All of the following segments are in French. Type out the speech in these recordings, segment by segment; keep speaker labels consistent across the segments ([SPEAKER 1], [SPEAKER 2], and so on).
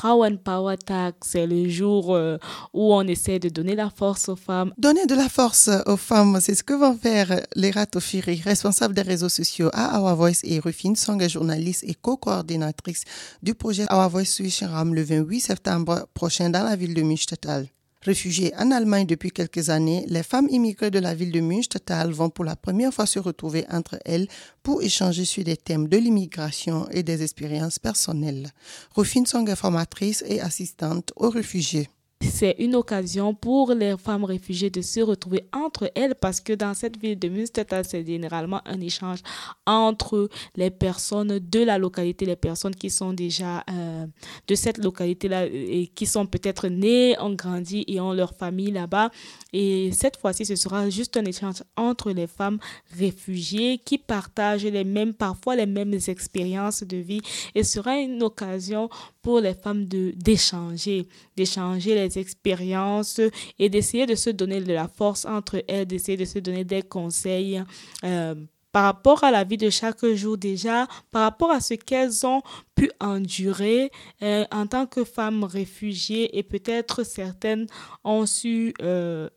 [SPEAKER 1] Power Tag, c'est le jour euh, où on essaie de donner la force aux femmes.
[SPEAKER 2] Donner de la force aux femmes, c'est ce que vont faire les Ratofiri, responsables des réseaux sociaux à Our Voice et Rufine Song, journaliste et co-coordinatrice du projet Our Voice Switch le 28 septembre prochain dans la ville de Münchtal. Réfugiées en Allemagne depuis quelques années, les femmes immigrées de la ville de Münchtal vont pour la première fois se retrouver entre elles pour échanger sur des thèmes de l'immigration et des expériences personnelles. Rufine Song est formatrice et assistante aux réfugiés
[SPEAKER 1] c'est une occasion pour les femmes réfugiées de se retrouver entre elles parce que dans cette ville de Münster, c'est généralement un échange entre les personnes de la localité, les personnes qui sont déjà euh, de cette localité-là et qui sont peut-être nées, ont grandi et ont leur famille là-bas. Et cette fois-ci, ce sera juste un échange entre les femmes réfugiées qui partagent les mêmes, parfois les mêmes expériences de vie et sera une occasion pour les femmes de d'échanger, d'échanger les expériences et d'essayer de se donner de la force entre elles, d'essayer de se donner des conseils. Euh, par rapport à la vie de chaque jour déjà, par rapport à ce qu'elles ont pu endurer euh, en tant que femmes réfugiées et peut-être certaines ont su euh,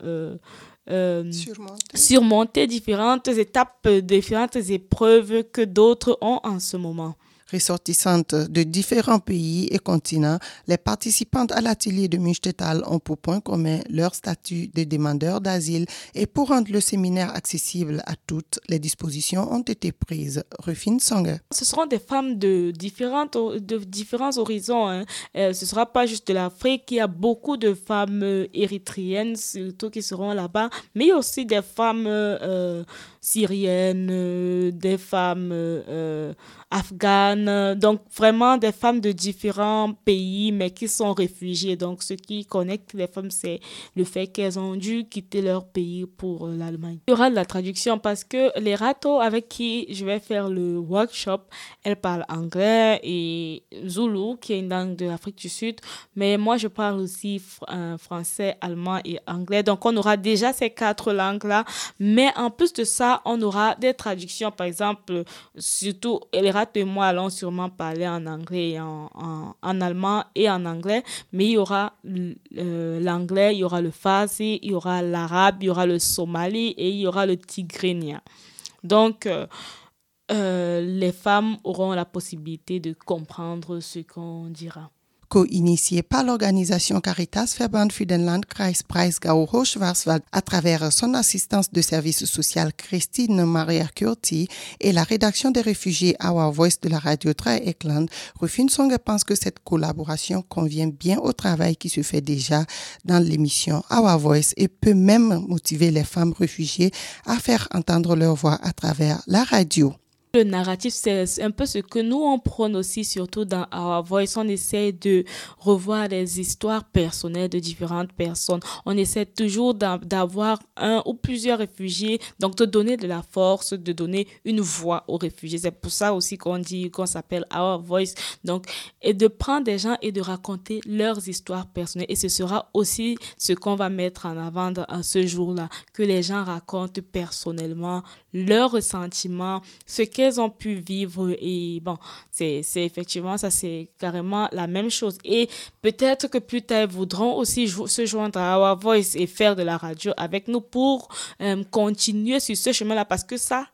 [SPEAKER 1] surmonter. surmonter différentes étapes, différentes épreuves que d'autres ont en ce moment
[SPEAKER 2] ressortissantes de différents pays et continents, les participantes à l'atelier de Münchtal ont pour point commun leur statut de demandeurs d'asile et pour rendre le séminaire accessible à toutes, les dispositions ont été prises. Rufine Song.
[SPEAKER 1] Ce seront des femmes de, différentes, différents horizons. Hein. Euh, ce ne sera pas juste l'Afrique. Il y a beaucoup de femmes euh, érythréennes, surtout qui seront là-bas, mais aussi des femmes euh, syriennes, des femmes afghanes, donc vraiment des femmes de différents pays, mais qui sont réfugiées. Donc ce qui connecte les femmes, c'est le fait qu'elles ont dû quitter leur pays pour euh, l'Allemagne. Il y aura de la traduction parce que les ratos avec qui je vais faire le workshop, elles parlent anglais et Zulu, qui est une langue de l'Afrique du Sud, mais moi je parle aussi euh, français, allemand et anglais. Donc on aura déjà ces quatre langues-là, mais en plus de ça, on aura des traductions, par exemple, surtout les ratos et moi allons sûrement parler en anglais, en, en, allemand et en anglais, mais il y aura euh, l'anglais, il y aura le farsi, il y aura l'arabe, il y aura le somali et il y aura le tigrénien. Donc, euh, euh, les femmes auront la possibilité de comprendre ce qu'on dira
[SPEAKER 2] co-initié par l'organisation Caritas Verband für den Landkreis Breisgau-Hochschwarzwald à travers son assistance de service social Christine Maria Curti et la rédaction des réfugiés Our Voice de la radio Ekland, Song pense que cette collaboration convient bien au travail qui se fait déjà dans l'émission Our Voice et peut même motiver les femmes réfugiées à faire entendre leur voix à travers la radio.
[SPEAKER 1] Le narratif, c'est un peu ce que nous, on prône aussi, surtout dans Our Voice. On essaie de revoir les histoires personnelles de différentes personnes. On essaie toujours d'avoir un ou plusieurs réfugiés, donc de donner de la force, de donner une voix aux réfugiés. C'est pour ça aussi qu'on dit, qu'on s'appelle Our Voice. Donc, et de prendre des gens et de raconter leurs histoires personnelles. Et ce sera aussi ce qu'on va mettre en avant à ce jour-là, que les gens racontent personnellement leurs ressentiments, ce qu'est ont pu vivre. Et bon, c'est effectivement, ça c'est carrément la même chose. Et peut-être que plus tard, ils voudront aussi se joindre à Our Voice et faire de la radio avec nous pour euh, continuer sur ce chemin-là. Parce que ça,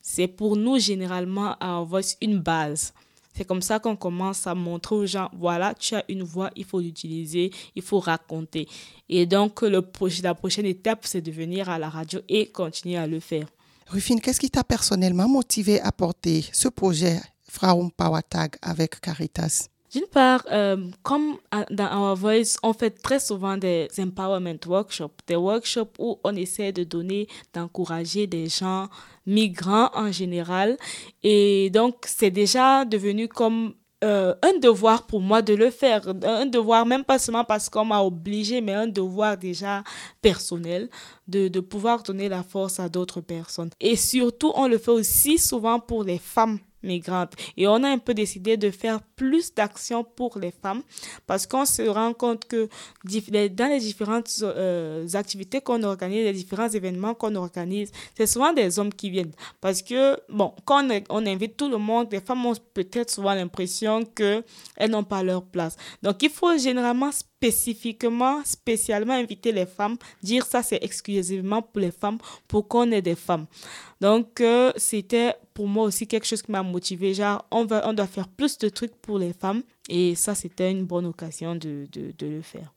[SPEAKER 1] c'est pour nous généralement à Our Voice une base. C'est comme ça qu'on commence à montrer aux gens, voilà, tu as une voix, il faut l'utiliser, il faut raconter. Et donc, le, la prochaine étape, c'est de venir à la radio et continuer à le faire.
[SPEAKER 2] Rufine, qu'est-ce qui t'a personnellement motivé à porter ce projet Frauen Power Tag avec Caritas?
[SPEAKER 1] D'une part, euh, comme dans Our Voice, on fait très souvent des empowerment workshops, des workshops où on essaie de donner, d'encourager des gens migrants en général. Et donc, c'est déjà devenu comme euh, un devoir pour moi de le faire. Un devoir, même pas seulement parce qu'on m'a obligé, mais un devoir déjà personnel de, de pouvoir donner la force à d'autres personnes. Et surtout, on le fait aussi souvent pour les femmes migrantes. Et on a un peu décidé de faire plus d'actions pour les femmes parce qu'on se rend compte que dans les différentes euh, activités qu'on organise, les différents événements qu'on organise, c'est souvent des hommes qui viennent. Parce que, bon, quand on, invite tout le monde, les femmes ont peut-être souvent l'impression qu'elles n'ont pas leur place. Donc, il faut généralement spécifiquement, spécialement inviter les femmes, dire ça c'est exclusivement pour les femmes, pour qu'on ait des femmes. Donc, euh, c'était pour moi aussi quelque chose qui m'a motivé. Genre, on, on doit faire plus de trucs pour les femmes. Et ça, c'était une bonne occasion de le faire.